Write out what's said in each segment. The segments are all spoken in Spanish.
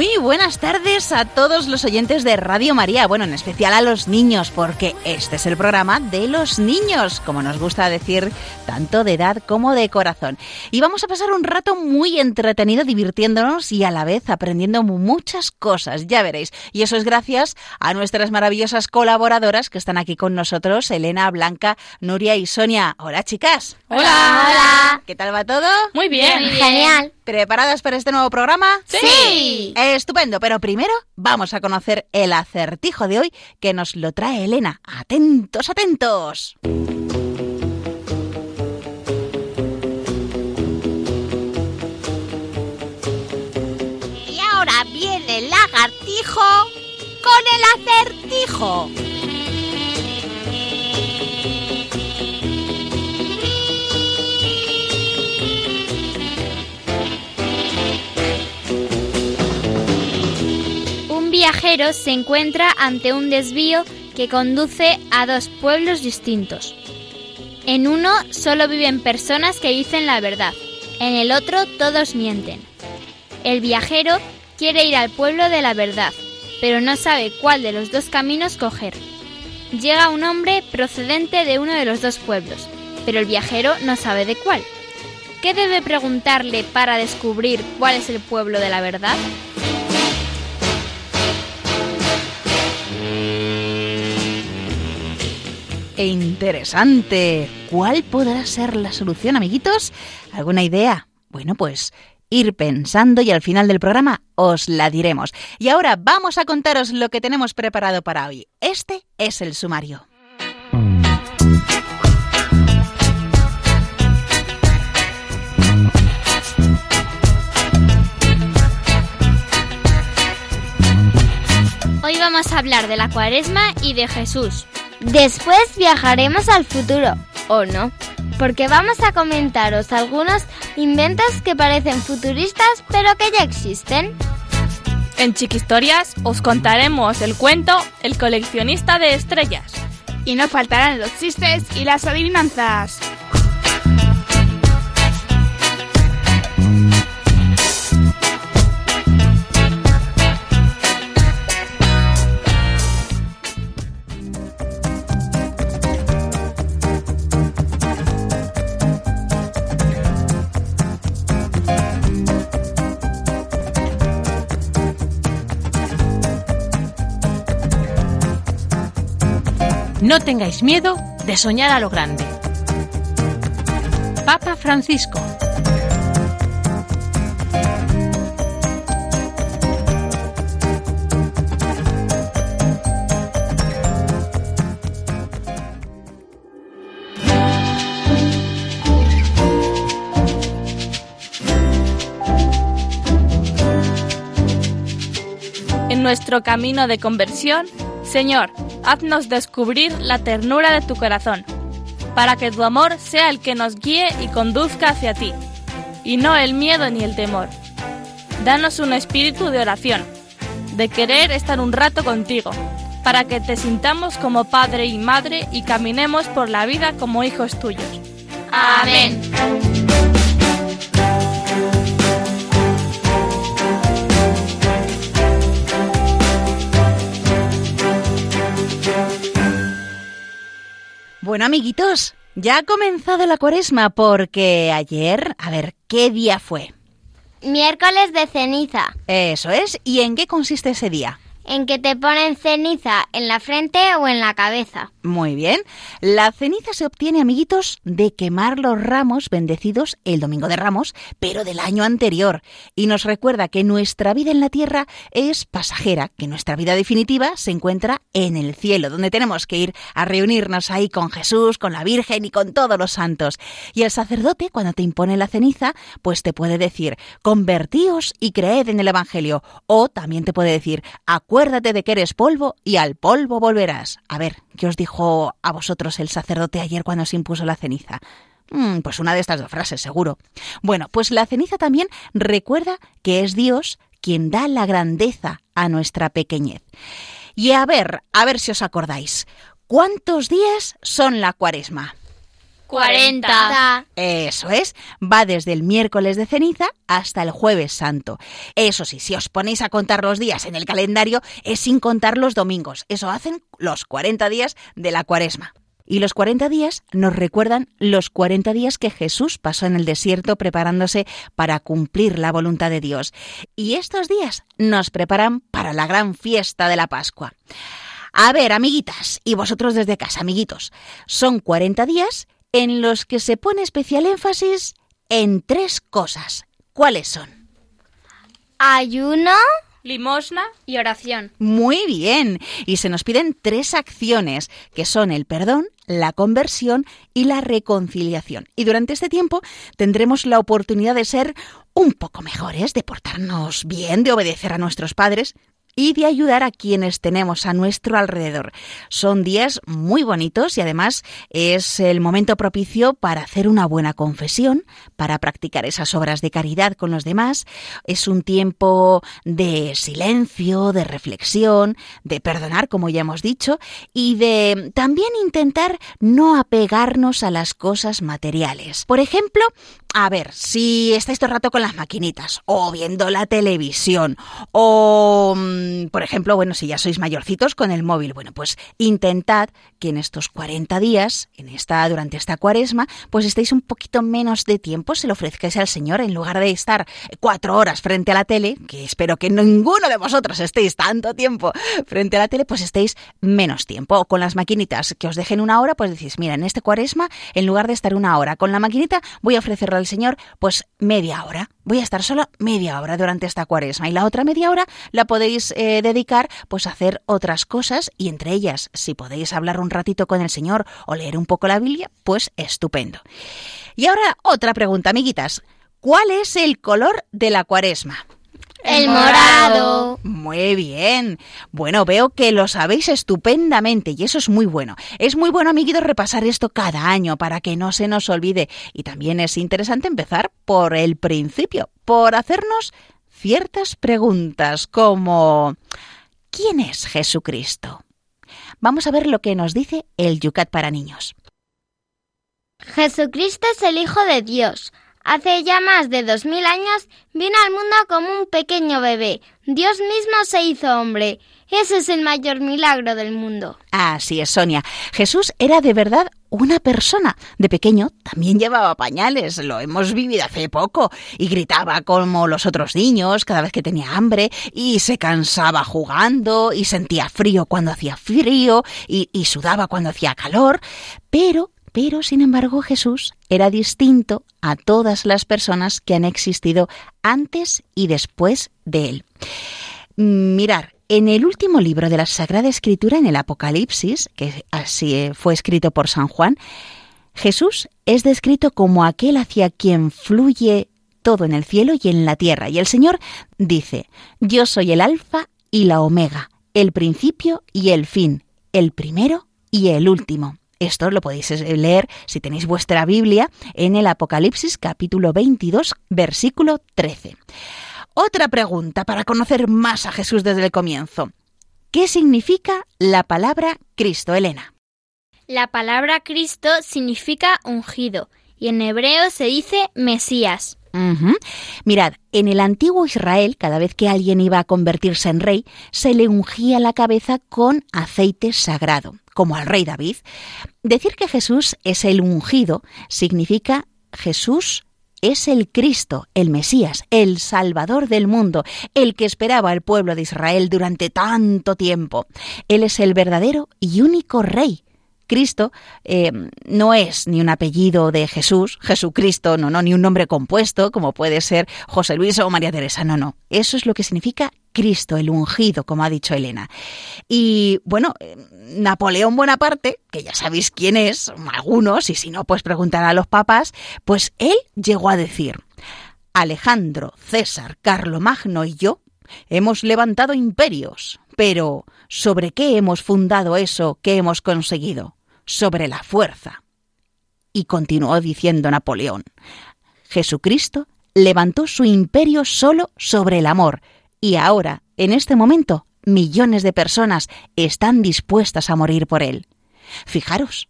Muy buenas tardes a todos los oyentes de Radio María, bueno, en especial a los niños, porque este es el programa de los niños, como nos gusta decir, tanto de edad como de corazón. Y vamos a pasar un rato muy entretenido divirtiéndonos y a la vez aprendiendo muchas cosas, ya veréis. Y eso es gracias a nuestras maravillosas colaboradoras que están aquí con nosotros, Elena, Blanca, Nuria y Sonia. Hola chicas. Hola. Hola. ¿Qué tal va todo? Muy bien. Genial. ¿Preparadas para este nuevo programa? Sí. Estupendo, pero primero vamos a conocer el acertijo de hoy que nos lo trae Elena. Atentos, atentos. Y ahora viene el lagartijo con el acertijo. Viajero se encuentra ante un desvío que conduce a dos pueblos distintos. En uno solo viven personas que dicen la verdad, en el otro todos mienten. El viajero quiere ir al pueblo de la verdad, pero no sabe cuál de los dos caminos coger. Llega un hombre procedente de uno de los dos pueblos, pero el viajero no sabe de cuál. ¿Qué debe preguntarle para descubrir cuál es el pueblo de la verdad? E interesante. ¿Cuál podrá ser la solución, amiguitos? ¿Alguna idea? Bueno, pues ir pensando y al final del programa os la diremos. Y ahora vamos a contaros lo que tenemos preparado para hoy. Este es el sumario. Hoy vamos a hablar de la cuaresma y de Jesús. Después viajaremos al futuro, ¿o no? Porque vamos a comentaros algunos inventos que parecen futuristas pero que ya existen. En Chiquistorias os contaremos el cuento El coleccionista de estrellas. Y no faltarán los chistes y las adivinanzas. No tengáis miedo de soñar a lo grande. Papa Francisco. En nuestro camino de conversión, Señor, haznos descubrir la ternura de tu corazón, para que tu amor sea el que nos guíe y conduzca hacia ti, y no el miedo ni el temor. Danos un espíritu de oración, de querer estar un rato contigo, para que te sintamos como padre y madre y caminemos por la vida como hijos tuyos. Amén. Bueno, amiguitos, ya ha comenzado la cuaresma porque ayer, a ver, ¿qué día fue? Miércoles de ceniza. Eso es, ¿y en qué consiste ese día? En que te ponen ceniza en la frente o en la cabeza. Muy bien. La ceniza se obtiene, amiguitos, de quemar los ramos bendecidos el domingo de Ramos, pero del año anterior. Y nos recuerda que nuestra vida en la tierra es pasajera, que nuestra vida definitiva se encuentra en el cielo, donde tenemos que ir a reunirnos ahí con Jesús, con la Virgen y con todos los santos. Y el sacerdote, cuando te impone la ceniza, pues te puede decir, convertíos y creed en el Evangelio. O también te puede decir, acuérdate de que eres polvo y al polvo volverás. A ver, ¿qué os dijo a vosotros el sacerdote ayer cuando se impuso la ceniza? Mm, pues una de estas dos frases, seguro. Bueno, pues la ceniza también recuerda que es Dios quien da la grandeza a nuestra pequeñez. Y a ver, a ver si os acordáis, ¿cuántos días son la cuaresma? 40. Eso es, va desde el miércoles de ceniza hasta el jueves santo. Eso sí, si os ponéis a contar los días en el calendario, es sin contar los domingos. Eso hacen los 40 días de la cuaresma. Y los 40 días nos recuerdan los 40 días que Jesús pasó en el desierto preparándose para cumplir la voluntad de Dios. Y estos días nos preparan para la gran fiesta de la Pascua. A ver, amiguitas, y vosotros desde casa, amiguitos, son 40 días en los que se pone especial énfasis en tres cosas. ¿Cuáles son? Ayuno. Limosna. Y oración. Muy bien. Y se nos piden tres acciones, que son el perdón, la conversión y la reconciliación. Y durante este tiempo tendremos la oportunidad de ser un poco mejores, de portarnos bien, de obedecer a nuestros padres, y de ayudar a quienes tenemos a nuestro alrededor. Son días muy bonitos y además es el momento propicio para hacer una buena confesión, para practicar esas obras de caridad con los demás. Es un tiempo de silencio, de reflexión, de perdonar, como ya hemos dicho, y de también intentar no apegarnos a las cosas materiales. Por ejemplo, a ver, si estáis todo el rato con las maquinitas, o viendo la televisión, o, mm, por ejemplo, bueno, si ya sois mayorcitos con el móvil, bueno, pues intentad que en estos 40 días, en esta, durante esta cuaresma, pues estéis un poquito menos de tiempo, se lo ofrezcáis al Señor, en lugar de estar cuatro horas frente a la tele, que espero que ninguno de vosotros estéis tanto tiempo frente a la tele, pues estéis menos tiempo. O con las maquinitas, que os dejen una hora, pues decís, mira, en este cuaresma, en lugar de estar una hora con la maquinita, voy a ofrecerle al Señor, pues media hora. Voy a estar solo media hora durante esta cuaresma y la otra media hora la podéis eh, dedicar pues a hacer otras cosas y entre ellas, si podéis hablar un ratito con el Señor o leer un poco la Biblia, pues estupendo. Y ahora otra pregunta, amiguitas. ¿Cuál es el color de la cuaresma? El morado. Muy bien. Bueno, veo que lo sabéis estupendamente y eso es muy bueno. Es muy bueno, amiguitos, repasar esto cada año para que no se nos olvide. Y también es interesante empezar por el principio, por hacernos ciertas preguntas como ¿quién es Jesucristo? Vamos a ver lo que nos dice el Yucat para niños. Jesucristo es el Hijo de Dios. Hace ya más de dos mil años vino al mundo como un pequeño bebé. Dios mismo se hizo hombre. Ese es el mayor milagro del mundo. Así es, Sonia. Jesús era de verdad una persona. De pequeño también llevaba pañales, lo hemos vivido hace poco, y gritaba como los otros niños cada vez que tenía hambre, y se cansaba jugando, y sentía frío cuando hacía frío, y, y sudaba cuando hacía calor, pero pero, sin embargo, Jesús era distinto a todas las personas que han existido antes y después de él. Mirar, en el último libro de la Sagrada Escritura, en el Apocalipsis, que así fue escrito por San Juan, Jesús es descrito como aquel hacia quien fluye todo en el cielo y en la tierra. Y el Señor dice, yo soy el alfa y la omega, el principio y el fin, el primero y el último. Esto lo podéis leer si tenéis vuestra Biblia en el Apocalipsis capítulo 22 versículo 13. Otra pregunta para conocer más a Jesús desde el comienzo. ¿Qué significa la palabra Cristo, Elena? La palabra Cristo significa ungido y en hebreo se dice Mesías. Mirad, en el antiguo Israel, cada vez que alguien iba a convertirse en rey, se le ungía la cabeza con aceite sagrado, como al rey David. Decir que Jesús es el ungido significa Jesús es el Cristo, el Mesías, el Salvador del mundo, el que esperaba el pueblo de Israel durante tanto tiempo. Él es el verdadero y único Rey. Cristo eh, no es ni un apellido de Jesús, Jesucristo, no, no, ni un nombre compuesto como puede ser José Luis o María Teresa, no, no. Eso es lo que significa Cristo, el ungido, como ha dicho Elena. Y bueno, eh, Napoleón Bonaparte, que ya sabéis quién es, algunos, y si no, pues preguntar a los papas, pues él llegó a decir, Alejandro, César, Carlomagno y yo hemos levantado imperios, pero ¿sobre qué hemos fundado eso que hemos conseguido? Sobre la fuerza. Y continuó diciendo Napoleón, Jesucristo levantó su imperio solo sobre el amor, y ahora, en este momento, millones de personas están dispuestas a morir por él. Fijaros,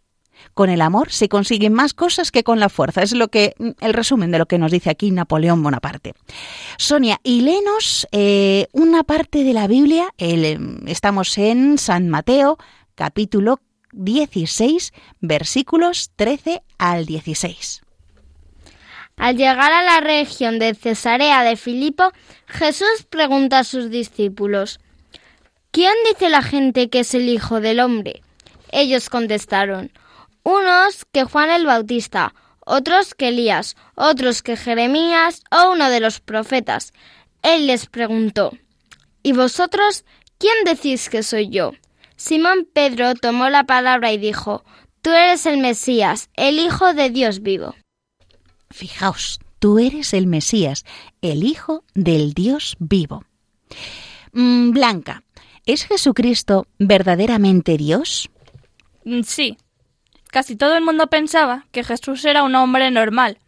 con el amor se consiguen más cosas que con la fuerza. Es lo que el resumen de lo que nos dice aquí Napoleón Bonaparte. Sonia, y léenos eh, una parte de la Biblia. Estamos en San Mateo, capítulo 16, versículos 13 al 16. Al llegar a la región de Cesarea de Filipo, Jesús pregunta a sus discípulos, ¿Quién dice la gente que es el Hijo del Hombre? Ellos contestaron, unos que Juan el Bautista, otros que Elías, otros que Jeremías o uno de los profetas. Él les preguntó, ¿Y vosotros quién decís que soy yo? Simón Pedro tomó la palabra y dijo, Tú eres el Mesías, el Hijo de Dios vivo. Fijaos, tú eres el Mesías, el Hijo del Dios vivo. Mm, Blanca, ¿es Jesucristo verdaderamente Dios? Mm, Sí. Casi todo el mundo pensaba que Jesús era un hombre normal,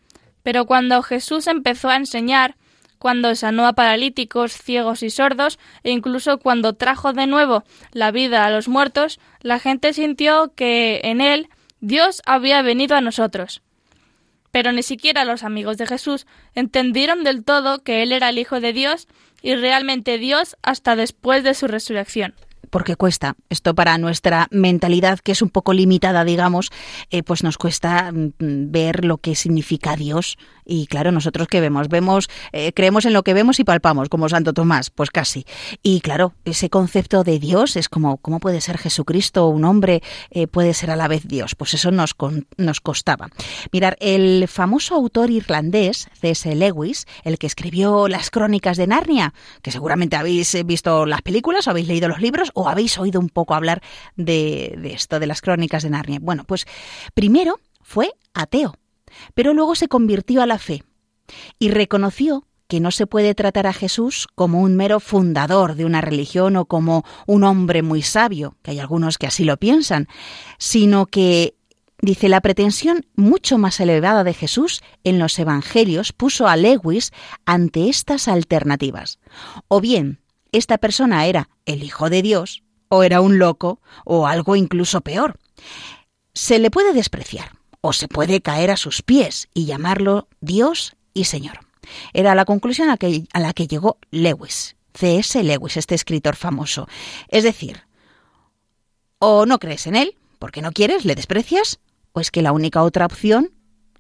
pero cuando Jesús empezó a enseñar, cuando sanó a paralíticos, ciegos y sordos, e incluso cuando trajo de nuevo la vida a los muertos, la gente sintió que en él Dios había venido a nosotros. Pero ni siquiera los amigos de Jesús entendieron del todo que él era el Hijo de Dios y realmente Dios hasta después de su resurrección porque cuesta. Esto para nuestra mentalidad, que es un poco limitada, digamos, eh, pues nos cuesta mm, ver lo que significa Dios. Y claro, nosotros que vemos, vemos, eh, creemos en lo que vemos y palpamos, como Santo Tomás, pues casi. Y claro, ese concepto de Dios es como, ¿cómo puede ser Jesucristo un hombre, eh, puede ser a la vez Dios? Pues eso nos, con, nos costaba. Mirar, el famoso autor irlandés, C.S. Lewis, el que escribió las crónicas de Narnia, que seguramente habéis visto las películas o habéis leído los libros o habéis oído un poco hablar de, de esto, de las crónicas de Narnia. Bueno, pues primero fue ateo, pero luego se convirtió a la fe y reconoció que no se puede tratar a Jesús como un mero fundador de una religión o como un hombre muy sabio, que hay algunos que así lo piensan, sino que Dice, la pretensión mucho más elevada de Jesús en los Evangelios puso a Lewis ante estas alternativas. O bien, esta persona era el Hijo de Dios, o era un loco, o algo incluso peor. Se le puede despreciar, o se puede caer a sus pies y llamarlo Dios y Señor. Era la conclusión a, la que llegó Lewis, C.S. Lewis, este escritor famoso. Es decir, o no crees en él, porque no quieres, le desprecias, o es que la única otra opción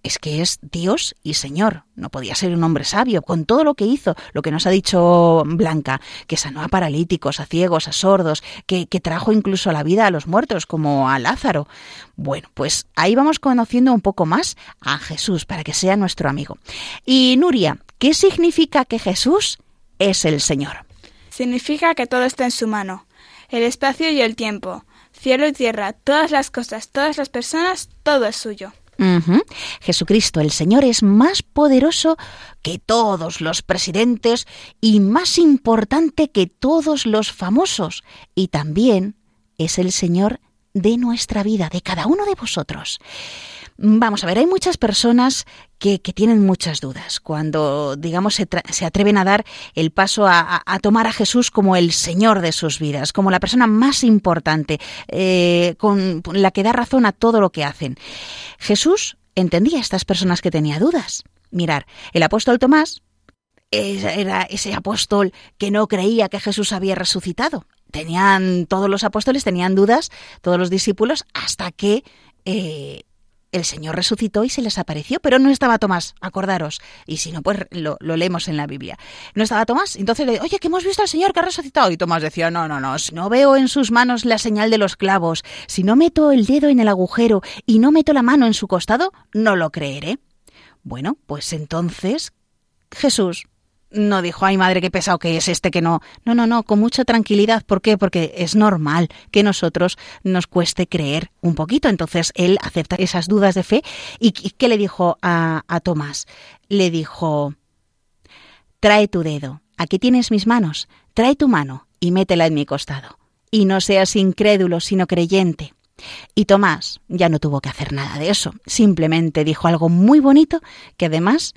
es que es Dios y Señor. No podía ser un hombre sabio con todo lo que hizo, lo que nos ha dicho Blanca, que sanó a paralíticos, a ciegos, a sordos, que, que trajo incluso la vida a los muertos, como a Lázaro. Bueno, pues ahí vamos conociendo un poco más a Jesús para que sea nuestro amigo. Y Nuria, ¿qué significa que Jesús es el Señor? Significa que todo está en su mano, el espacio y el tiempo, cielo y tierra, todas las cosas, todas las personas, todo es suyo. Jesucristo el Señor es más poderoso que todos los presidentes y más importante que todos los famosos. Y también es el Señor de nuestra vida, de cada uno de vosotros. Vamos a ver, hay muchas personas que, tienen muchas dudas cuando, digamos, se, atreven a dar el paso a, tomar a Jesús como el Señor de sus vidas, como la persona más importante, eh, con la que da razón a todo lo que hacen. Jesús entendía a estas personas que tenía dudas. Mirar, el apóstol Tomás era ese apóstol que no creía que Jesús había resucitado. Tenían, todos los apóstoles tenían dudas, todos los discípulos, hasta que eh, el Señor resucitó y se les apareció, pero no estaba Tomás, acordaros. Y si no, pues lo, leemos en la Biblia. No estaba Tomás, entonces le oye, que hemos visto al Señor que ha resucitado. Y Tomás decía, no, no, no, si no veo en sus manos la señal de los clavos, si no meto el dedo en el agujero y no meto la mano en su costado, no lo creeré. Bueno, pues entonces Jesús no dijo, ay madre, qué pesado que es este que no. No, no, no, con mucha tranquilidad. ¿Por qué? Porque es normal que nosotros nos cueste creer un poquito. Entonces él acepta esas dudas de fe. ¿Y qué le dijo a, a Tomás? Le dijo, trae tu dedo, aquí tienes mis manos, trae tu mano y métela en mi costado. Y no seas incrédulo, sino creyente. Y Tomás ya no tuvo que hacer nada de eso, simplemente dijo algo muy bonito que además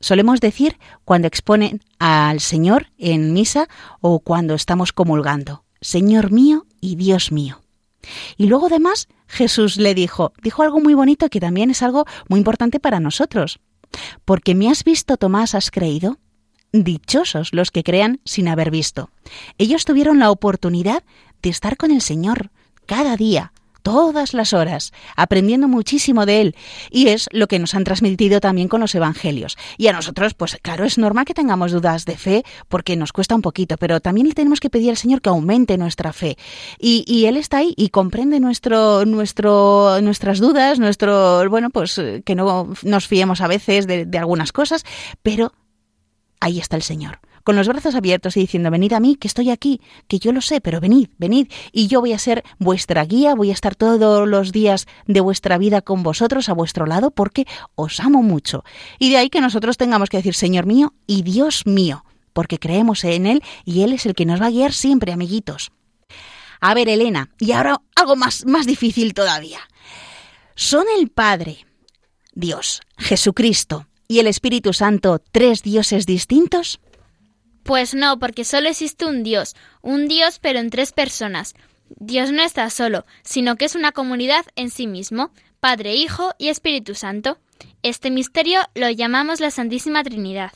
solemos decir cuando exponen al Señor en misa o cuando estamos comulgando, Señor mío y Dios mío. Y luego además Jesús le dijo, dijo algo muy bonito que también es algo muy importante para nosotros. Porque me has visto, Tomás, has creído. Dichosos los que crean sin haber visto. Ellos tuvieron la oportunidad de estar con el Señor cada día, todas las horas, aprendiendo muchísimo de él. Y es lo que nos han transmitido también con los evangelios. Y a nosotros, pues claro, es normal que tengamos dudas de fe porque nos cuesta un poquito, pero también le tenemos que pedir al Señor que aumente nuestra fe. Y, y Él está ahí y comprende nuestro, nuestro, nuestras dudas, nuestro, bueno, pues que no nos fiemos a veces de, de algunas cosas, pero ahí está el Señor con los brazos abiertos y diciendo, venid a mí, que estoy aquí, que yo lo sé, pero venid, venid, y yo voy a ser vuestra guía, voy a estar todos los días de vuestra vida con vosotros, a vuestro lado, porque os amo mucho. Y de ahí que nosotros tengamos que decir, Señor mío y Dios mío, porque creemos en Él y Él es el que nos va a guiar siempre, amiguitos. A ver, Elena, y ahora algo más, más difícil todavía. ¿Son el Padre, Dios, Jesucristo y el Espíritu Santo tres dioses distintos? Pues no, porque solo existe un Dios, un Dios pero en tres personas. Dios no está solo, sino que es una comunidad en sí mismo, Padre, Hijo y Espíritu Santo. Este misterio lo llamamos la Santísima Trinidad.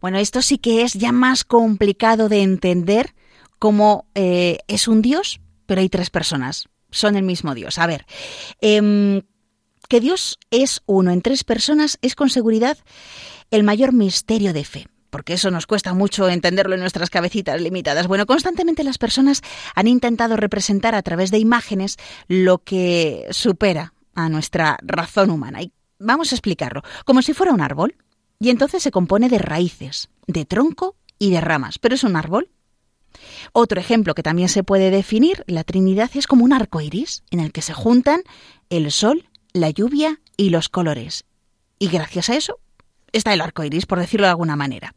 Bueno, esto sí que es ya más complicado de entender cómo eh, es un Dios, pero hay tres personas. Son el mismo Dios. A ver, eh, que Dios es uno en tres personas es con seguridad el mayor misterio de fe porque eso nos cuesta mucho entenderlo en nuestras cabecitas limitadas. Bueno, constantemente las personas han intentado representar a través de imágenes lo que supera a nuestra razón humana. Y vamos a explicarlo, como si fuera un árbol. Y entonces se compone de raíces, de tronco y de ramas. ¿Pero es un árbol? Otro ejemplo que también se puede definir, la Trinidad es como un arco iris en el que se juntan el sol, la lluvia y los colores. Y gracias a eso está el arco iris, por decirlo de alguna manera.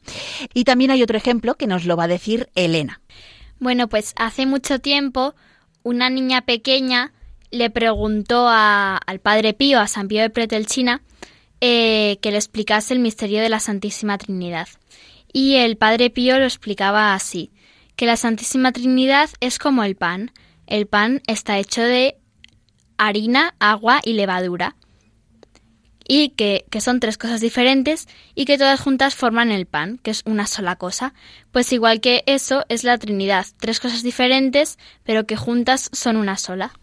Y también hay otro ejemplo que nos lo va a decir Elena. Bueno, pues hace mucho tiempo una niña pequeña le preguntó al padre Pío, a San Pío de Pretelchina, eh, que le explicase el misterio de la Santísima Trinidad. Y el padre Pío lo explicaba así, que la Santísima Trinidad es como el pan. El pan está hecho de harina, agua y levadura. Y que, que son tres cosas diferentes y que todas juntas forman el pan, que es una sola cosa. Pues igual que eso es la Trinidad, tres cosas diferentes, pero que juntas son una sola.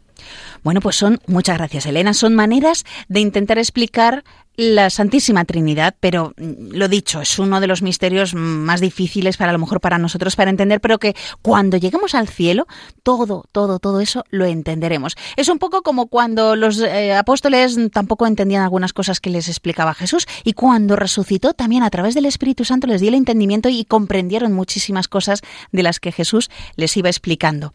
Bueno, pues son, muchas gracias Elena, son maneras de intentar explicar la Santísima Trinidad, pero mm, lo dicho, es uno de los misterios más difíciles para a lo mejor para nosotros para entender, pero que cuando lleguemos al cielo, todo, todo, todo eso lo entenderemos. Es un poco como cuando los eh, apóstoles tampoco entendían algunas cosas que les explicaba Jesús y cuando resucitó también a través del Espíritu Santo les dio el entendimiento y comprendieron muchísimas cosas de las que Jesús les iba explicando.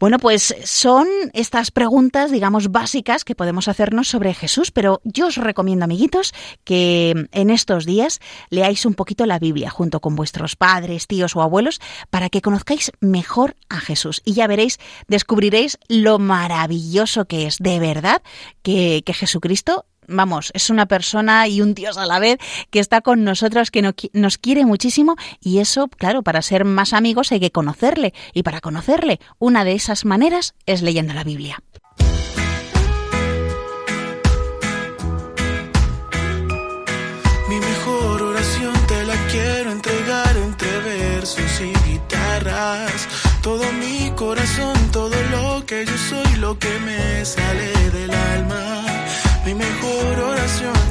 Bueno, pues son estas preguntas, digamos, básicas que podemos hacernos sobre Jesús, pero yo os recomiendo, amiguitos, que en estos días leáis un poquito la Biblia junto con vuestros padres, tíos o abuelos para que conozcáis mejor a Jesús. Y ya veréis, descubriréis lo maravilloso que es, de verdad, que, que Jesucristo vamos, es una persona y un Dios a la vez que está con nosotros, que nos quiere muchísimo y eso, claro, para ser más amigos hay que conocerle y para conocerle una de esas maneras es leyendo la Biblia. corazón todo lo que yo soy, lo que me sale del alma. Mi mejor oración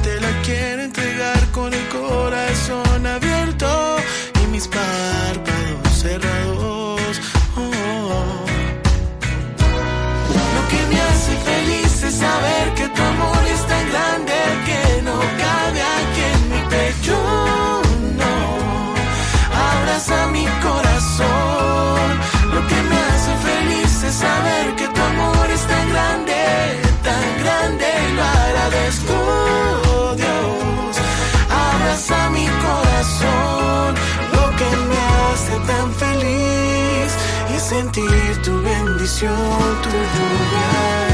tu bendición, tu lluvia.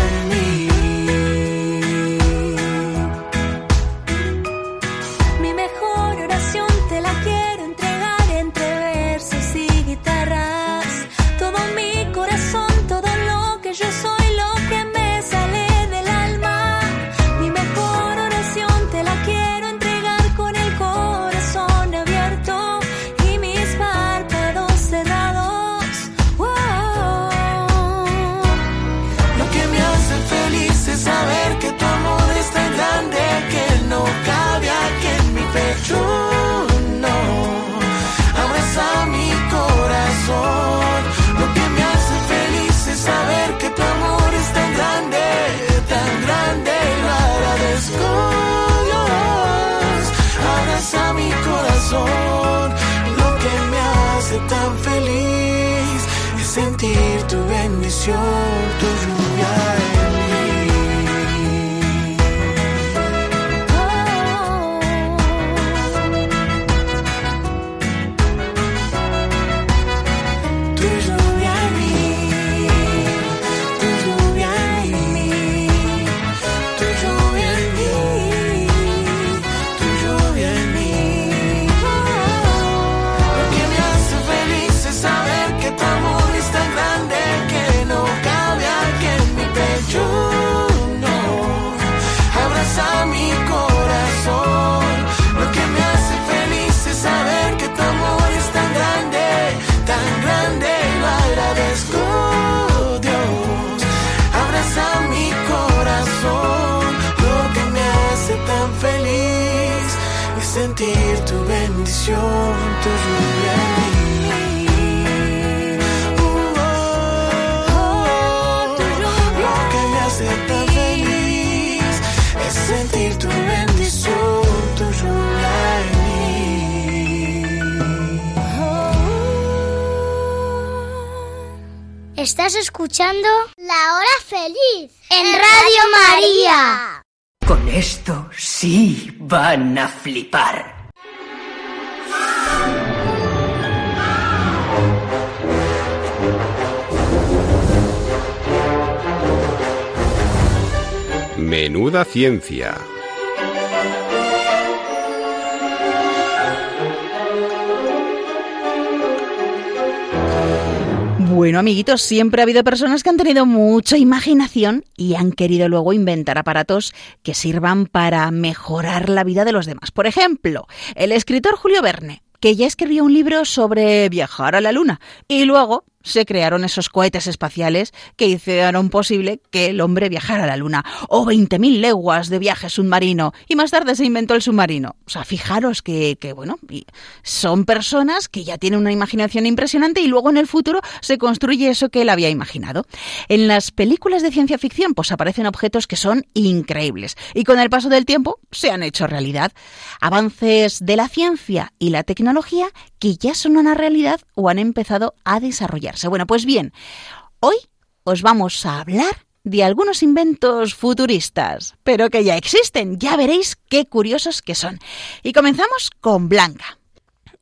toujours. Ciencia. Bueno, amiguitos, siempre ha habido personas que han tenido mucha imaginación y han querido luego inventar aparatos que sirvan para mejorar la vida de los demás. Por ejemplo, el escritor Julio Verne, que ya escribió un libro sobre viajar a la Luna y luego se crearon esos cohetes espaciales que hicieron posible que el hombre viajara a la Luna. O 20.000 leguas de viaje submarino. Y más tarde se inventó el submarino. O sea, fijaros que, que, bueno, son personas que ya tienen una imaginación impresionante y luego en el futuro se construye eso que él había imaginado. En las películas de ciencia ficción, pues aparecen objetos que son increíbles. Y con el paso del tiempo se han hecho realidad. Avances de la ciencia y la tecnología que ya son una realidad o han empezado a Bueno, pues bien, hoy os vamos a hablar de algunos inventos futuristas, pero que ya existen. Ya veréis qué curiosos que son. Y comenzamos con Blanca.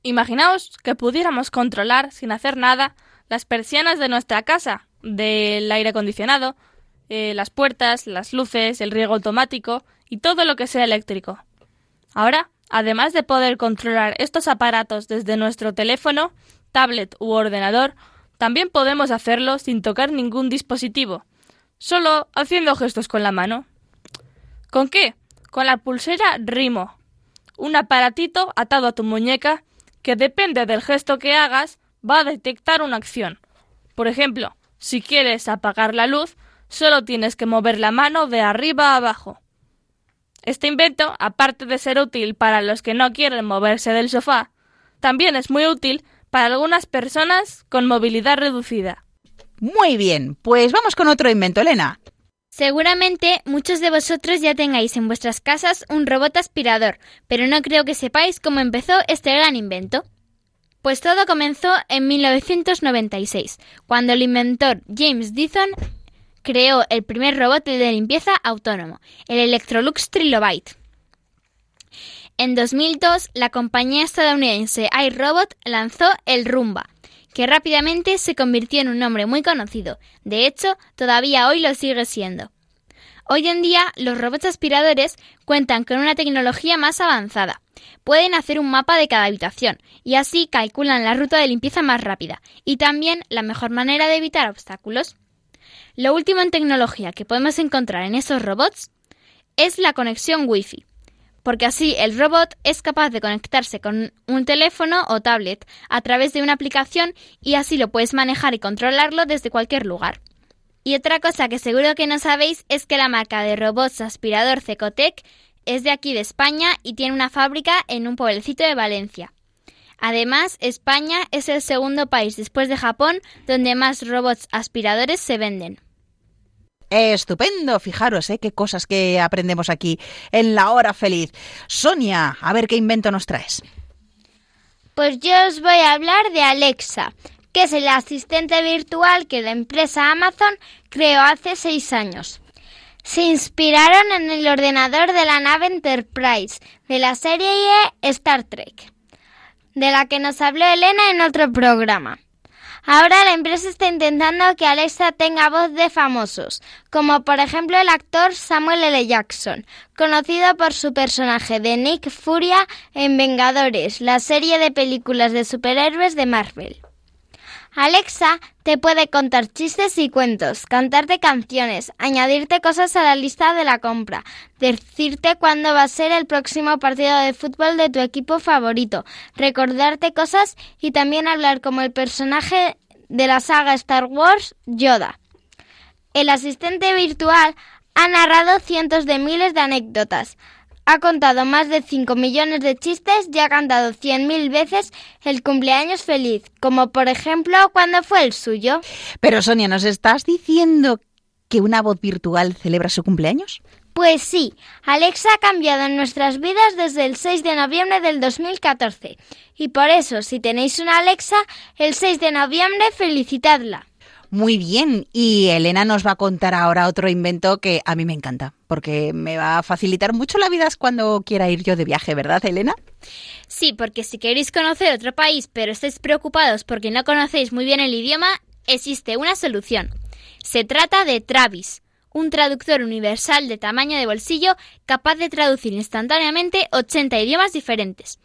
Imaginaos que pudiéramos controlar sin hacer nada las persianas de nuestra casa, del aire acondicionado, eh, las puertas, las luces, el riego automático y todo lo que sea eléctrico. Ahora, además de poder controlar estos aparatos desde nuestro teléfono, tablet u ordenador, también podemos hacerlo sin tocar ningún dispositivo, solo haciendo gestos con la mano. ¿Con qué? Con la pulsera Rimo, un aparatito atado a tu muñeca que depende del gesto que hagas va a detectar una acción. Por ejemplo, si quieres apagar la luz, solo tienes que mover la mano de arriba a abajo. Este invento, aparte de ser útil para los que no quieren moverse del sofá, también es muy útil para algunas personas con movilidad reducida. Muy bien, pues vamos con otro invento, Elena. Seguramente muchos de vosotros ya tengáis en vuestras casas un robot aspirador, pero no creo que sepáis cómo empezó este gran invento. Pues todo comenzó en 1996, cuando el inventor James Dixon creó el primer robot de limpieza autónomo, el Electrolux Trilobite. En 2002, la compañía estadounidense iRobot lanzó el Roomba, que rápidamente se convirtió en un nombre muy conocido. De hecho, todavía hoy lo sigue siendo. Hoy en día, los robots aspiradores cuentan con una tecnología más avanzada. Pueden hacer un mapa de cada habitación y así calculan la ruta de limpieza más rápida y también la mejor manera de evitar obstáculos. Lo último en tecnología que podemos encontrar en esos robots es la conexión Wi-Fi, porque así el robot es capaz de conectarse con un teléfono o tablet a través de una aplicación y así lo puedes manejar y controlarlo desde cualquier lugar. Y otra cosa que seguro que no sabéis es que la marca de robots aspirador Cecotec es de aquí de España y tiene una fábrica en un pueblecito de Valencia. Además, España es el segundo país después de Japón donde más robots aspiradores se venden. Estupendo, fijaros, ¿eh? qué cosas que aprendemos aquí en la hora feliz. Sonia, a ver qué invento nos traes. Pues yo os voy a hablar de Alexa, que es el asistente virtual que la empresa Amazon creó hace seis años. Se inspiraron en el ordenador de la nave Enterprise de la serie Star Trek, de la que nos habló Elena en otro programa. Ahora la empresa está intentando que Alexa tenga voz de famosos, como por ejemplo el actor Samuel L. Jackson, conocido por su personaje de Nick Furia en Vengadores, la serie de películas de superhéroes de Marvel. Alexa te puede contar chistes y cuentos, cantarte canciones, añadirte cosas a la lista de la compra, decirte cuándo va a ser el próximo partido de fútbol de tu equipo favorito, recordarte cosas y también hablar como el personaje de la saga Star Wars, Yoda. El asistente virtual ha narrado cientos de miles de anécdotas, ha contado más de 5 millones de chistes y ha cantado 100.000 veces el cumpleaños feliz, como por ejemplo cuando fue el suyo. Pero Sonia, ¿nos estás diciendo que una voz virtual celebra su cumpleaños? Pues sí, Alexa ha cambiado en nuestras vidas desde el 6 de noviembre del 2014. Y por eso, si tenéis una Alexa, el 6 de noviembre felicitadla. Muy bien, y Elena nos va a contar ahora otro invento que a mí me encanta, porque me va a facilitar mucho la vida cuando quiera ir yo de viaje, ¿verdad, Elena? Sí, porque si queréis conocer otro país pero estáis preocupados porque no conocéis muy bien el idioma, existe una solución. Se trata de Travis, un traductor universal de tamaño de bolsillo capaz de traducir instantáneamente 80 idiomas diferentes,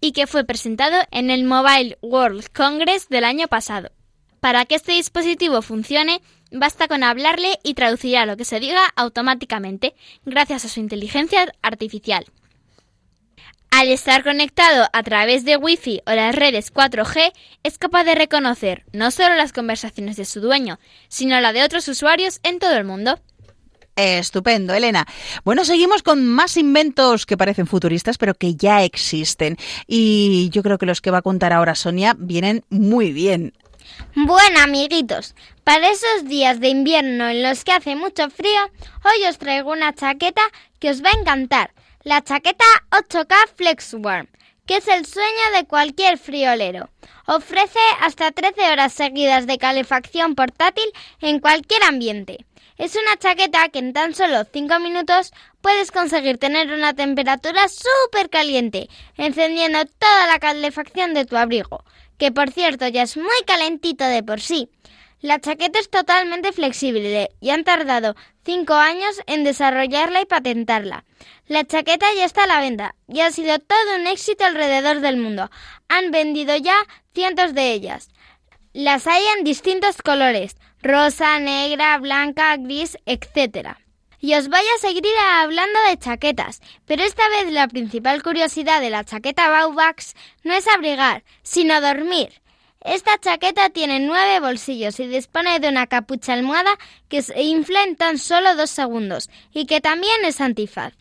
y que fue presentado en el Mobile World Congress del año pasado. Para que este dispositivo funcione, basta con hablarle y traducirá lo que se diga automáticamente, gracias a su inteligencia artificial. Al estar conectado a través de Wi-Fi o las redes 4G, es capaz de reconocer no solo las conversaciones de su dueño, sino la de otros usuarios en todo el mundo. Estupendo, Elena. Bueno, seguimos con más inventos que parecen futuristas, pero que ya existen. Y yo creo que los que va a contar ahora Sonia vienen muy bien. Bueno, amiguitos, para esos días de invierno en los que hace mucho frío, hoy os traigo una chaqueta que os va a encantar. La chaqueta 8K FlexWarm, que es el sueño de cualquier friolero. Ofrece hasta 13 horas seguidas de calefacción portátil en cualquier ambiente. Es una chaqueta que en tan solo 5 minutos puedes conseguir tener una temperatura súper caliente, encendiendo toda la calefacción de tu abrigo, que por cierto ya es muy calentito de por sí. La chaqueta es totalmente flexible y han tardado 5 años en desarrollarla y patentarla. La chaqueta ya está a la venta y ha sido todo un éxito alrededor del mundo. Han vendido ya cientos de ellas. Las hay en distintos colores, rosa, negra, blanca, gris, etc. Y os voy a seguir hablando de chaquetas, pero esta vez la principal curiosidad de la chaqueta Baubax no es abrigar, sino dormir. Esta chaqueta tiene nueve bolsillos y dispone de una capucha almohada que se infla en tan solo dos segundos y que también es antifaz.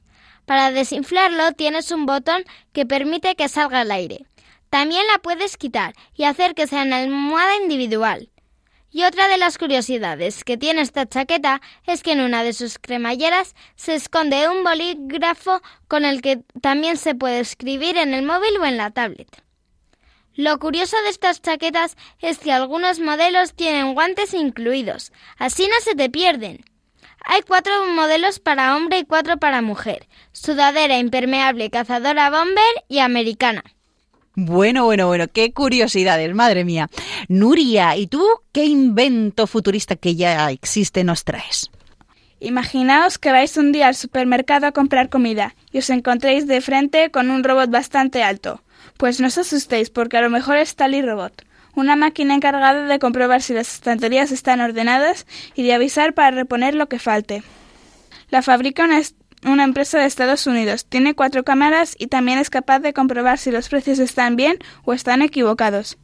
Para desinflarlo tienes un botón que permite que salga al aire. También la puedes quitar y hacer que sea una almohada individual. Y otra de las curiosidades que tiene esta chaqueta es que en una de sus cremalleras se esconde un bolígrafo con el que también se puede escribir en el móvil o en la tablet. Lo curioso de estas chaquetas es que algunos modelos tienen guantes incluidos, así no se te pierden. Hay cuatro modelos para hombre y cuatro para mujer, sudadera impermeable, cazadora bomber y americana. Bueno, bueno, bueno, qué curiosidades, madre mía. Nuria, ¿y tú qué invento futurista que ya existe nos traes? Imaginaos que vais un día al supermercado a comprar comida y os encontréis de frente con un robot bastante alto. Pues no os asustéis porque a lo mejor es Tally Robot, una máquina encargada de comprobar si las estanterías están ordenadas y de avisar para reponer lo que falte. La fabrica una, est- una empresa de Estados Unidos, tiene cuatro cámaras y también es capaz de comprobar si los precios están bien o están equivocados.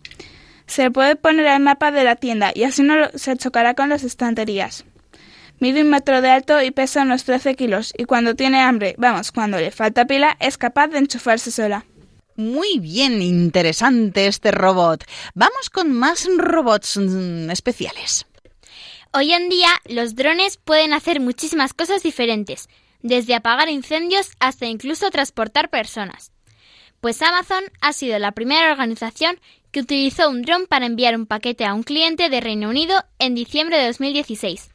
Se puede poner el mapa de la tienda y así no se chocará con las estanterías. Mide un metro de alto y pesa unos 13 kilos y cuando tiene hambre, vamos, cuando le falta pila, es capaz de enchufarse sola. Muy bien, interesante este robot. Vamos con más robots mm, especiales. Hoy en día los drones pueden hacer muchísimas cosas diferentes, desde apagar incendios hasta incluso transportar personas. Pues Amazon ha sido la primera organización que utilizó un dron para enviar un paquete a un cliente de Reino Unido en diciembre de 2016.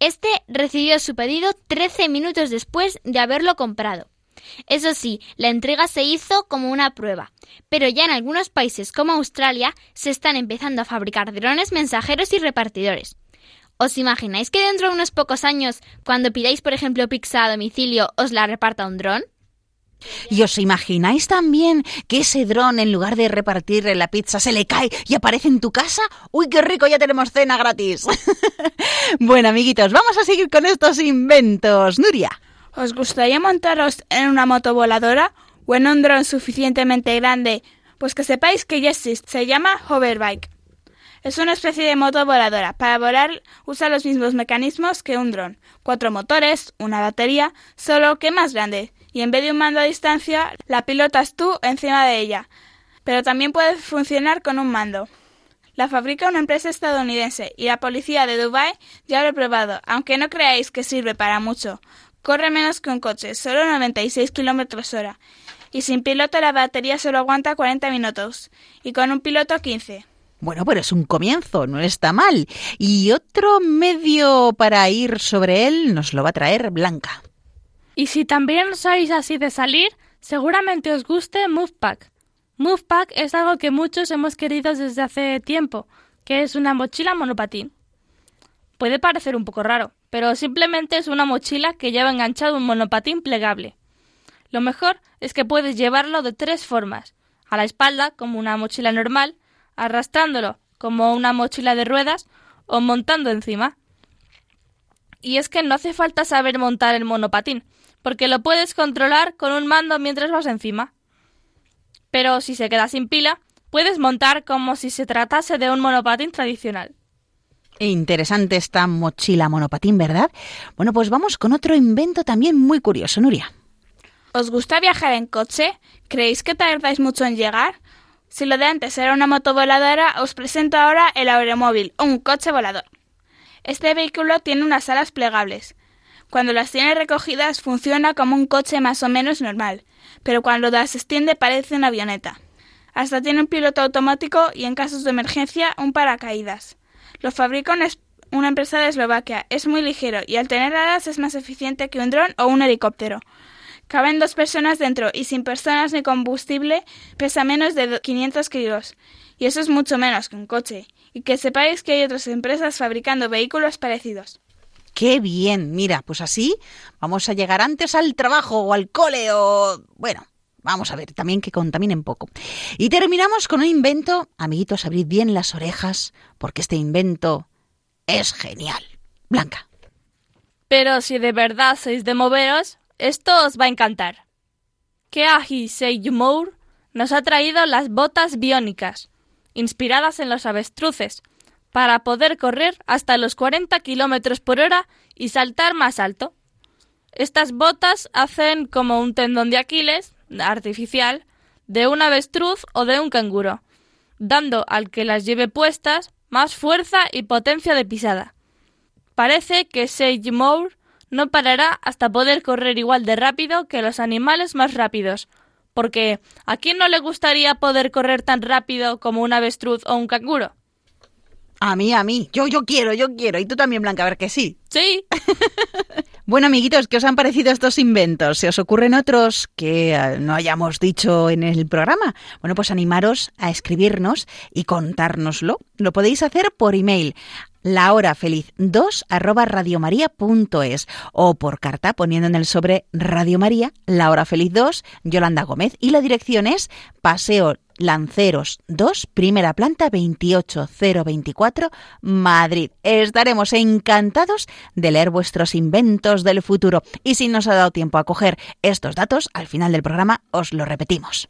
Este recibió su pedido 13 minutos después de haberlo comprado. Eso sí, la entrega se hizo como una prueba, pero ya en algunos países como Australia se están empezando a fabricar drones mensajeros y repartidores. ¿Os imagináis que dentro de unos pocos años, cuando pidáis por ejemplo pizza a domicilio, os la reparta un dron? ¿Y os imagináis también que ese dron, en lugar de repartir la pizza, se le cae y aparece en tu casa? ¡Uy, qué rico! Ya tenemos cena gratis. bueno, amiguitos, vamos a seguir con estos inventos. Nuria. ¿Os gustaría montaros en una moto voladora o en un dron suficientemente grande? Pues que sepáis que ya existe. Se llama hoverbike. Es una especie de moto voladora. Para volar usa los mismos mecanismos que un dron. Cuatro motores, una batería, solo que más grande. Y en vez de un mando a distancia, la pilotas tú encima de ella. Pero también puede funcionar con un mando. La fabrica una empresa estadounidense y la policía de Dubai ya lo ha probado, aunque no creáis que sirve para mucho. Corre menos que un coche, solo 96 kilómetros hora. Y sin piloto la batería solo aguanta 40 minutos. Y con un piloto 15. Bueno, pero es un comienzo, no está mal. Y otro medio para ir sobre él nos lo va a traer Blanca. Y si también sois así de salir, seguramente os guste Movepack. Movepack es algo que muchos hemos querido desde hace tiempo, que es una mochila monopatín. Puede parecer un poco raro, pero simplemente es una mochila que lleva enganchado un monopatín plegable. Lo mejor es que puedes llevarlo de tres formas, a la espalda como una mochila normal, arrastrándolo como una mochila de ruedas o montando encima. Y es que no hace falta saber montar el monopatín, porque lo puedes controlar con un mando mientras vas encima. Pero si se queda sin pila, puedes montar como si se tratase de un monopatín tradicional. Interesante esta mochila monopatín, ¿verdad? Bueno, pues vamos con otro invento también muy curioso, Nuria. ¿Os gusta viajar en coche? ¿Creéis que tardáis mucho en llegar? Si lo de antes era una moto voladora, os presento ahora el aeromóvil, un coche volador. Este vehículo tiene unas alas plegables. Cuando las tiene recogidas funciona como un coche más o menos normal, pero cuando las extiende parece una avioneta. Hasta tiene un piloto automático y en casos de emergencia un paracaídas. Lo fabrica una empresa de Eslovaquia. Es muy ligero y al tener alas es más eficiente que un dron o un helicóptero. Caben dos personas dentro y sin personas ni combustible pesa menos de do- 500 kilos. Y eso es mucho menos que un coche. Y que sepáis que hay otras empresas fabricando vehículos parecidos. Qué bien, mira, pues así vamos a llegar antes al trabajo o al cole o... Bueno, vamos a ver, también que contaminen poco. Y terminamos con un invento, amiguitos, abrid bien las orejas, porque este invento es genial. Blanca. Pero si de verdad sois de moveros, esto os va a encantar. Keahi Seymour nos ha traído las botas biónicas, inspiradas en los avestruces, para poder correr hasta los 40 kilómetros por hora y saltar más alto. Estas botas hacen como un tendón de Aquiles, artificial, de un avestruz o de un canguro, dando al que las lleve puestas más fuerza y potencia de pisada. Parece que Sage no parará hasta poder correr igual de rápido que los animales más rápidos. Porque, ¿a quién no le gustaría poder correr tan rápido como un avestruz o un canguro? A mí, a mí. Yo, yo quiero, yo quiero. Y tú también, Blanca, a ver que sí. Sí. bueno, amiguitos, ¿qué os han parecido estos inventos? ¿Se os ocurren otros que eh, no hayamos dicho en el programa? Bueno, pues animaros a escribirnos y contárnoslo. Lo podéis hacer por email lahorafeliz2@radiomaria.es o por carta poniendo en el sobre Radio María, La Hora Feliz 2, Yolanda Gómez y la dirección es Paseo Lanceros 2, primera planta 28024, Madrid. Estaremos encantados de leer vuestros inventos del futuro y si nos ha dado tiempo a coger estos datos, al final del programa os lo repetimos.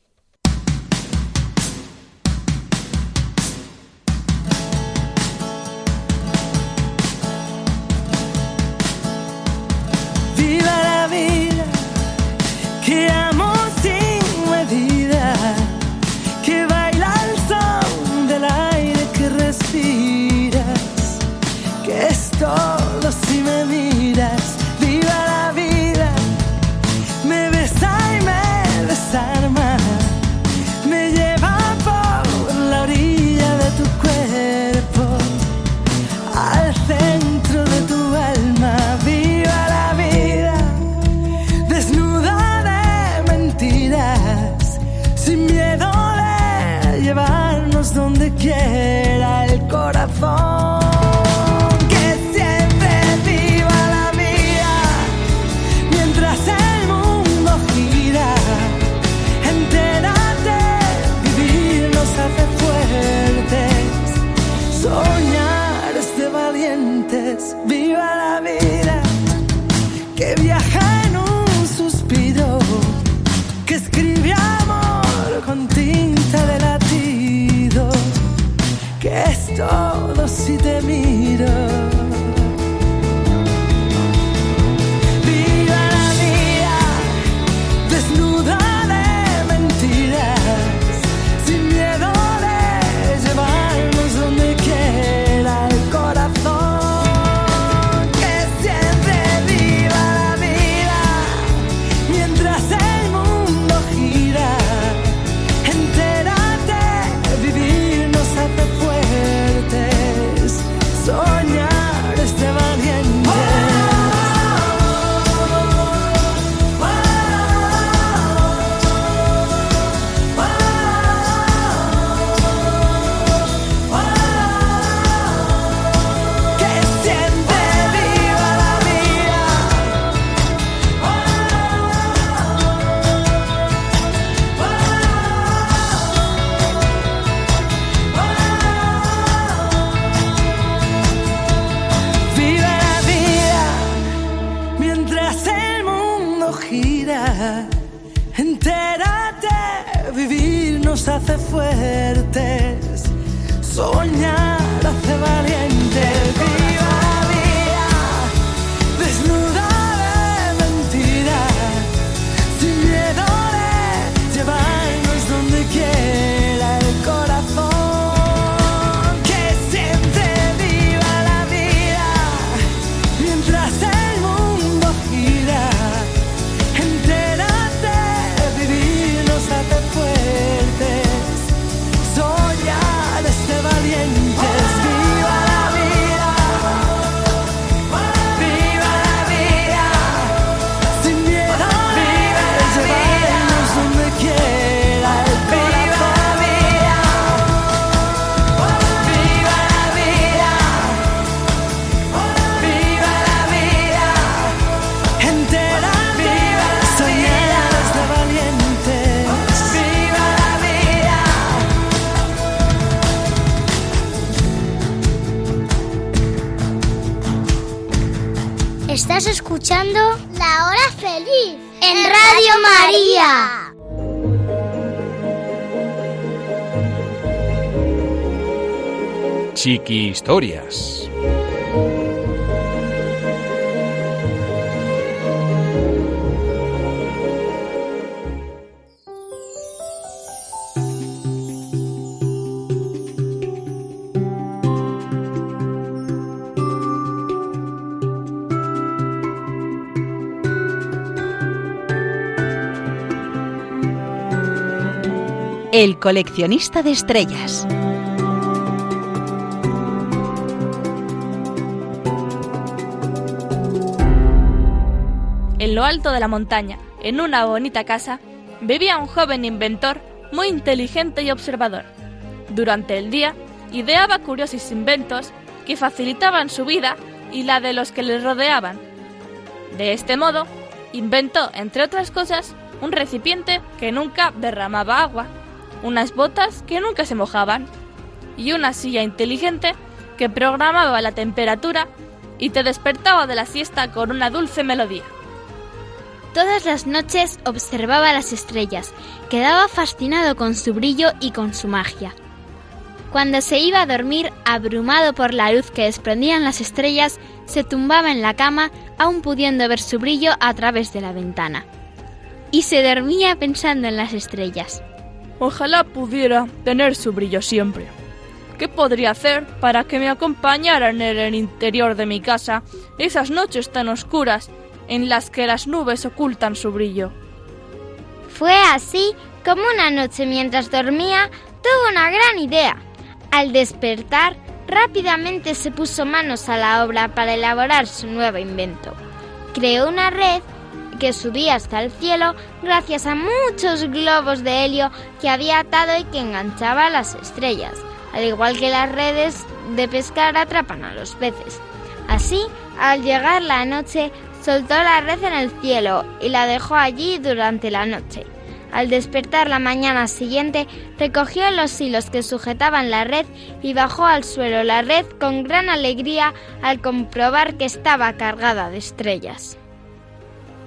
Feel Chiqui Historias. El coleccionista de estrellas. Alto de la montaña, en una bonita casa, vivía un joven inventor muy inteligente y observador. Durante el día, ideaba curiosos inventos que facilitaban su vida y la de los que le rodeaban. De este modo, inventó, entre otras cosas, un recipiente que nunca derramaba agua, unas botas que nunca se mojaban y una silla inteligente que programaba la temperatura y te despertaba de la siesta con una dulce melodía. Todas las noches observaba las estrellas, quedaba fascinado con su brillo y con su magia. Cuando se iba a dormir, abrumado por la luz que desprendían las estrellas, se tumbaba en la cama, aún pudiendo ver su brillo a través de la ventana. Y se dormía pensando en las estrellas. Ojalá pudiera tener su brillo siempre. ¿Qué podría hacer para que me acompañaran en el interior de mi casa esas noches tan oscuras en las que las nubes ocultan su brillo? Fue así como una noche mientras dormía tuvo una gran idea. Al despertar, rápidamente se puso manos a la obra para elaborar su nuevo invento. Creó una red que subía hasta el cielo gracias a muchos globos de helio que había atado y que enganchaba a las estrellas, al igual que las redes de pescar atrapan a los peces. Así, al llegar la noche, soltó la red en el cielo y la dejó allí durante la noche. Al despertar la mañana siguiente, recogió los hilos que sujetaban la red y bajó al suelo la red con gran alegría al comprobar que estaba cargada de estrellas.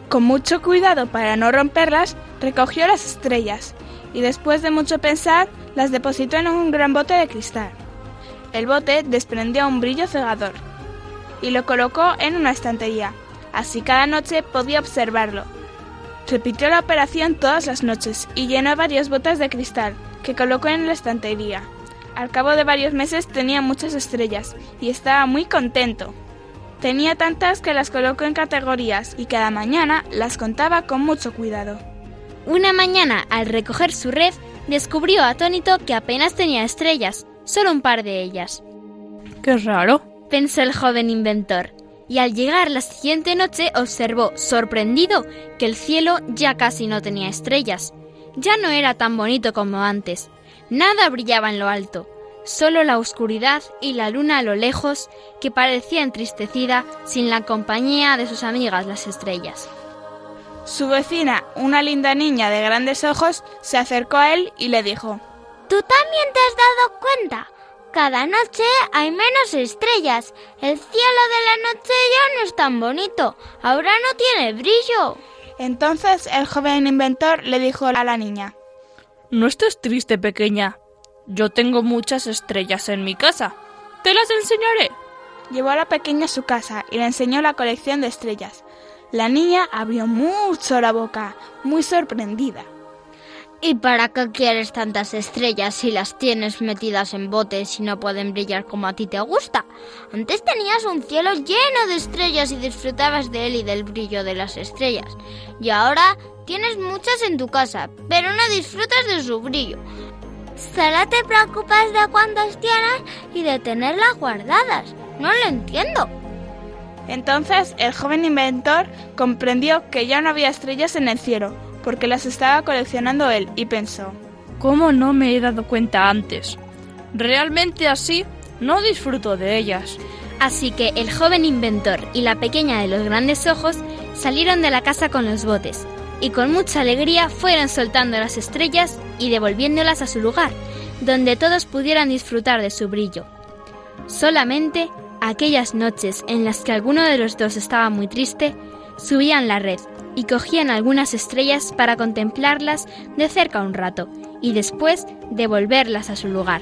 Con mucho cuidado para no romperlas, recogió las estrellas y después de mucho pensar las depositó en un gran bote de cristal. El bote desprendió un brillo cegador y lo colocó en una estantería. Así cada noche podía observarlo. Repitió la operación todas las noches y llenó varias botas de cristal que colocó en la estantería. Al cabo de varios meses tenía muchas estrellas y estaba muy contento. Tenía tantas que las colocó en categorías y cada mañana las contaba con mucho cuidado. Una mañana, al recoger su red, descubrió atónito que apenas tenía estrellas, solo un par de ellas. Qué raro, pensó el joven inventor, y al llegar la siguiente noche observó, sorprendido, que el cielo ya casi no tenía estrellas. Ya no era tan bonito como antes. Nada brillaba en lo alto, solo la oscuridad y la luna a lo lejos, que parecía entristecida sin la compañía de sus amigas las estrellas. Su vecina, una linda niña de grandes ojos, se acercó a él y le dijo ¿Tú también te has dado cuenta? Cada noche hay menos estrellas. El cielo de la noche ya no es tan bonito. Ahora no tiene brillo. Entonces el joven inventor le dijo a la niña No estés triste, pequeña. Yo tengo muchas estrellas en mi casa. Te las enseñaré. Llevó a la pequeña a su casa y le enseñó la colección de estrellas. La niña abrió mucho la boca, muy sorprendida. ¿Y para qué quieres tantas estrellas si las tienes metidas en botes y no pueden brillar como a ti te gusta? Antes tenías un cielo lleno de estrellas y disfrutabas de él y del brillo de las estrellas. Y ahora tienes muchas en tu casa, pero no disfrutas de su brillo. Solo te preocupas de cuántas tienes y de tenerlas guardadas. No lo entiendo. Entonces el joven inventor comprendió que ya no había estrellas en el cielo, porque las estaba coleccionando él, y pensó, ¿Cómo no me he dado cuenta antes? Realmente así no disfruto de ellas. Así que el joven inventor y la pequeña de los grandes ojos salieron de la casa con los botes, y con mucha alegría fueron soltando las estrellas y devolviéndolas a su lugar, donde todos pudieran disfrutar de su brillo. Solamente aquellas noches en las que alguno de los dos estaba muy triste, subían la red y cogían algunas estrellas para contemplarlas de cerca un rato y después devolverlas a su lugar.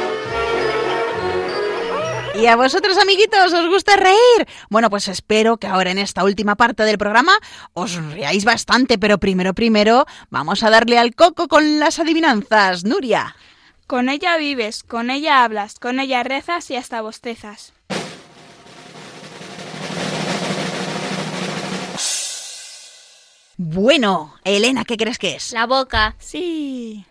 ¿Y a vosotros, amiguitos, os gusta reír? Bueno, pues espero que ahora en esta última parte del programa os reáis bastante, pero primero, primero, vamos a darle al coco con las adivinanzas. Nuria. Con ella vives, con ella hablas, con ella rezas y hasta bostezas. Bueno, Elena, ¿qué crees que es? La boca. Sí.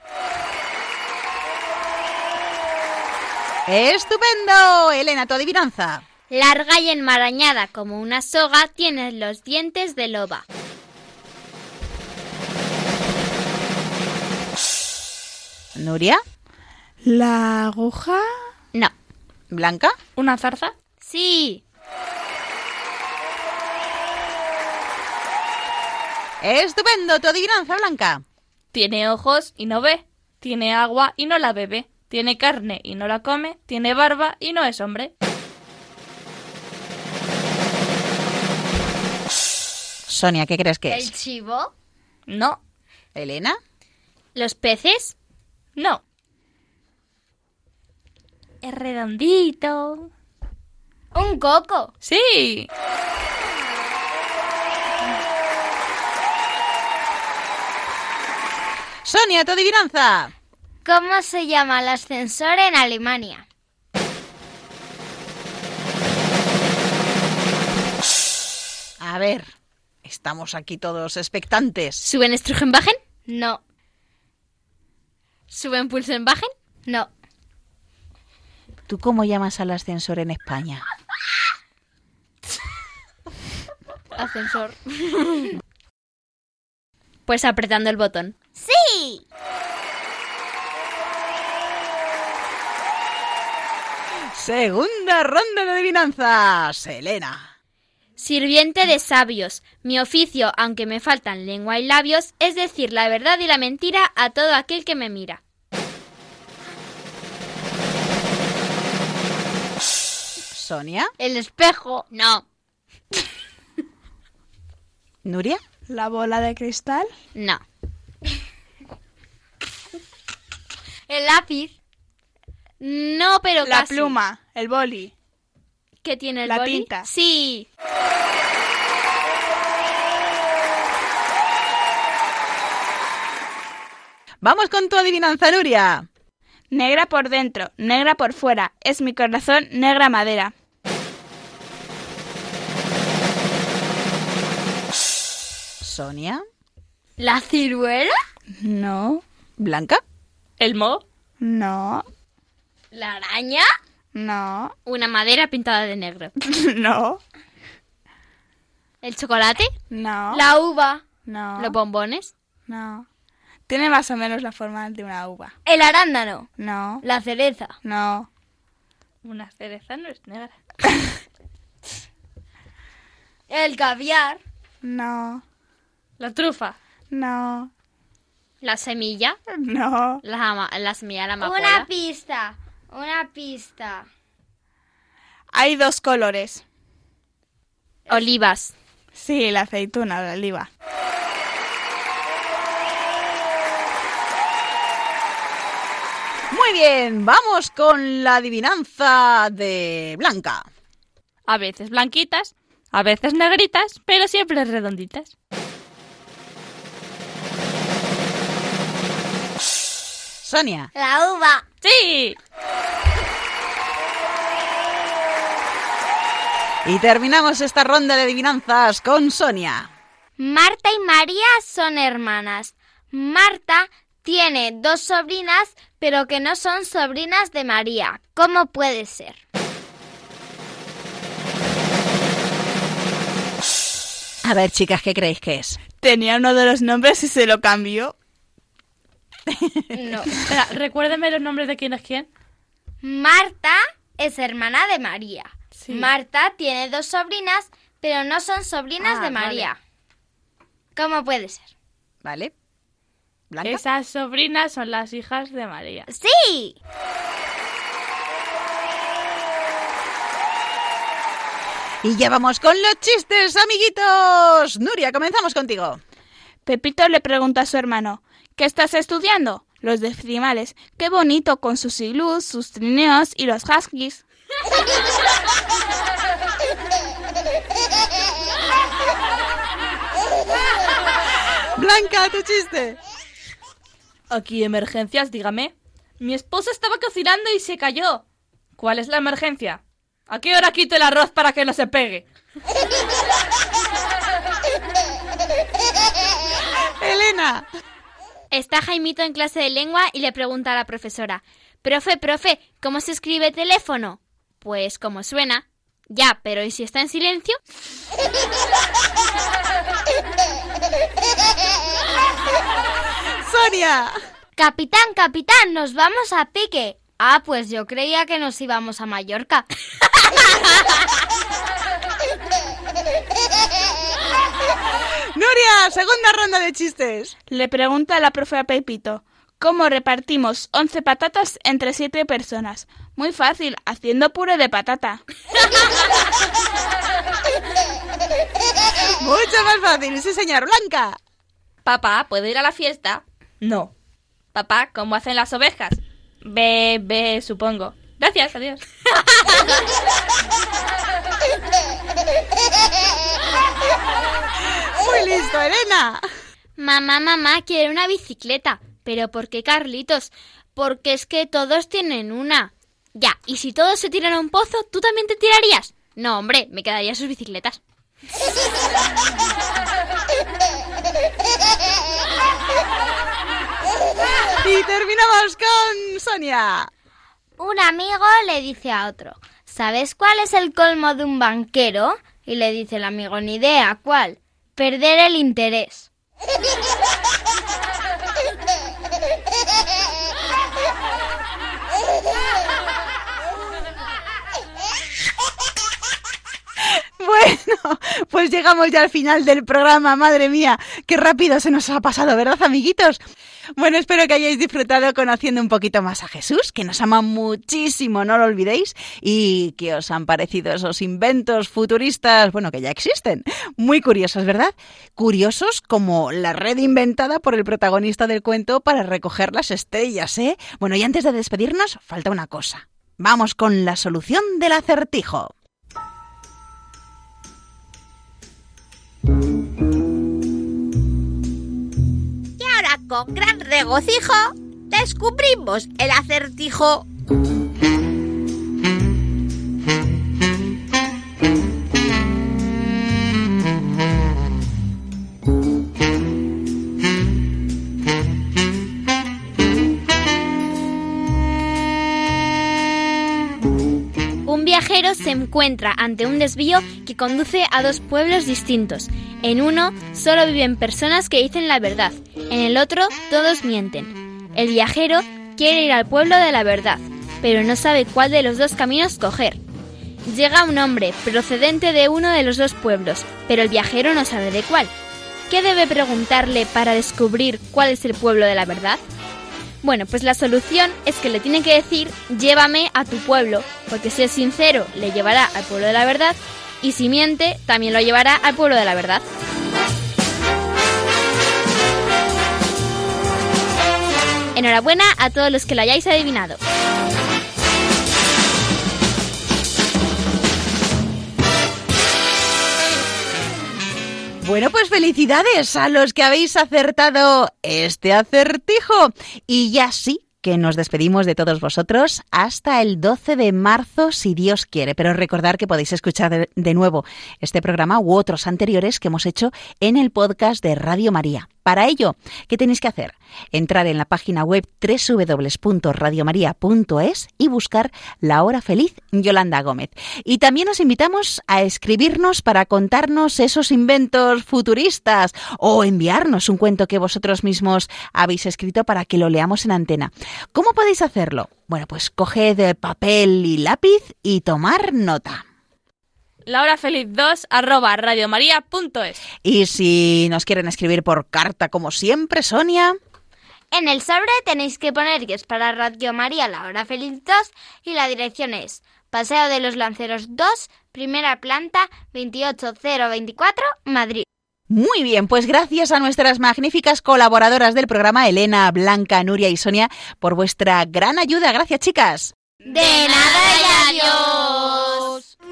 ¡Estupendo! Elena, tu adivinanza. Larga y enmarañada como una soga, tienes los dientes de loba. Nuria. ¿La aguja? No. ¿Blanca? ¿Una zarza? Sí. ¡Estupendo! Tu adivinanza, Blanca. Tiene ojos y no ve. Tiene agua y no la bebe. Tiene carne y no la come. Tiene barba y no es hombre. Sonia, ¿qué crees que ¿El es? chivo? No. ¿Elena? ¿Los peces? No. Es redondito. Un coco. Sí. Sonia, tu adivinanza. ¿Cómo se llama el ascensor en Alemania? A ver, estamos aquí todos expectantes. ¿Suben Strugenbachen? No, ¿Suben Pulsenbachen? no. ¿Tú cómo llamas al ascensor en España? Ascensor. pues apretando el botón. ¡Sí! Segunda ronda de adivinanzas. Elena. Sirviente de sabios. Mi oficio, aunque me faltan lengua y labios, es decir la verdad y la mentira a todo aquel que me mira. Sonia. El espejo. No, Nuria. ¿La bola de cristal? no. El lápiz. No, pero La casi. pluma, el boli. ¿Qué tiene el La boli? tinta. Sí. Vamos con tu adivinanza, Nuria. Negra por dentro, negra por fuera. Es mi corazón negra madera. Sonia. ¿La ciruela? No, Blanca. ¿El mo? no, ¿La araña? no, Una madera pintada de negro. no, ¿El chocolate? no, La uva. no, ¿Los bombones? no. Tiene más o menos la forma de una uva. El arándano. No, La cereza. no, Una cereza no es negra. El caviar. no, La trufa. no, ¿La semilla? no. La, semilla de la Una amapola. pista. Una pista. Hay dos colores. Olivas. Sí, la aceituna, la oliva. Muy bien, vamos con la adivinanza de Blanca. A veces blanquitas, a veces negritas, pero siempre redonditas. Sonia. La uva. ¡Sí! Y terminamos esta ronda de adivinanzas con Sonia. Marta y María son hermanas. Marta tiene dos sobrinas, pero que no son sobrinas de María. ¿Cómo puede ser? A ver, chicas, ¿qué creéis que es? Tenía uno de los nombres y se lo cambió. No. Espera, recuérdeme los nombres de quién es quién. Marta es hermana de María. Marta tiene dos sobrinas, pero no son sobrinas Ah, de María. ¿Cómo puede ser? ¿Vale? ¿Blanca? Esas sobrinas son las hijas de María. ¡Sí! Y ya vamos con los chistes, amiguitos. Nuria, comenzamos contigo. Pepito le pregunta a su hermano, ¿qué estás estudiando? Los decimales. Qué bonito con sus iglús, sus trineos y los huskies. Blanca, tu chiste. Aquí emergencias, dígame. Mi esposa estaba cocinando y se cayó. ¿Cuál es la emergencia? ¿A qué hora quito el arroz para que no se pegue? Elena. Está Jaimito en clase de lengua y le pregunta a la profesora, Profe, profe, ¿cómo se escribe teléfono? Pues como suena. Ya, pero ¿y si está en silencio? Sonia. Capitán, capitán, nos vamos a pique. Ah, pues yo creía que nos íbamos a Mallorca. Nuria, segunda ronda de chistes. Le pregunta a la profe a Pepito, ¿cómo repartimos 11 patatas entre 7 personas? Muy fácil, haciendo puré de patata. Mucho más fácil, sí señor. Blanca. Papá, ¿puedo ir a la fiesta? No. Papá, ¿cómo hacen las ovejas? Ve, ve, supongo. Gracias, adiós. Muy listo, Elena. Mamá, mamá, quiero una bicicleta. ¿Pero por qué, Carlitos? Porque es que todos tienen una. Ya, y si todos se tiran a un pozo, ¿tú también te tirarías? No, hombre, me quedaría sus bicicletas. Y terminamos con Sonia. Un amigo le dice a otro, ¿sabes cuál es el colmo de un banquero? Y le dice el amigo, ni idea, ¿cuál? Perder el interés. Bueno, pues llegamos ya al final del programa, madre mía, qué rápido se nos ha pasado, ¿verdad, amiguitos? Bueno, espero que hayáis disfrutado conociendo un poquito más a Jesús, que nos ama muchísimo, no lo olvidéis, y que os han parecido esos inventos futuristas, bueno, que ya existen. Muy curiosos, ¿verdad? Curiosos como la red inventada por el protagonista del cuento para recoger las estrellas, ¿eh? Bueno, y antes de despedirnos, falta una cosa. Vamos con la solución del acertijo. Con gran regocijo, descubrimos el acertijo. Viajero se encuentra ante un desvío que conduce a dos pueblos distintos. En uno solo viven personas que dicen la verdad, en el otro todos mienten. El viajero quiere ir al pueblo de la verdad, pero no sabe cuál de los dos caminos coger. Llega un hombre procedente de uno de los dos pueblos, pero el viajero no sabe de cuál. ¿Qué debe preguntarle para descubrir cuál es el pueblo de la verdad? Bueno, pues la solución es que le tiene que decir llévame a tu pueblo, porque si es sincero le llevará al pueblo de la verdad Y si miente, también lo llevará al pueblo de la verdad. Enhorabuena a todos los que lo hayáis adivinado. Bueno, pues felicidades a los que habéis acertado este acertijo. Y ya sí que nos despedimos de todos vosotros hasta el 12 de marzo, si Dios quiere. Pero recordar que podéis escuchar de, de nuevo este programa u otros anteriores que hemos hecho en el podcast de Radio María. Para ello, ¿qué tenéis que hacer? Entrar en la página web www.radiomaria.es y buscar La Hora Feliz Yolanda Gómez. Y también os invitamos a escribirnos para contarnos esos inventos futuristas o enviarnos un cuento que vosotros mismos habéis escrito para que lo leamos en antena. ¿Cómo podéis hacerlo? Bueno, pues coged papel y lápiz y tomar nota. Lahorafeliz2 arroba radiomaria.es. Y si nos quieren escribir por carta, como siempre, Sonia. En el sobre tenéis que poner que es para Radio María La Hora Feliz 2 y la dirección es Paseo de los Lanceros 2, primera planta, 28024, Madrid. Muy bien, pues gracias a nuestras magníficas colaboradoras del programa, Elena, Blanca, Nuria y Sonia, por vuestra gran ayuda. Gracias, chicas. De nada y adiós.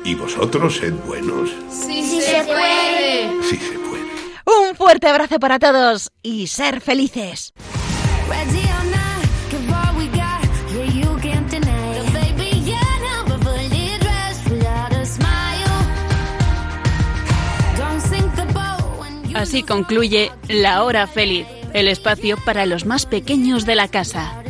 ¿Y vosotros sed buenos? Sí, sí se puede. Sí se puede. Un fuerte abrazo para todos y ser felices. Así concluye La Hora Feliz, el espacio para los más pequeños de la casa.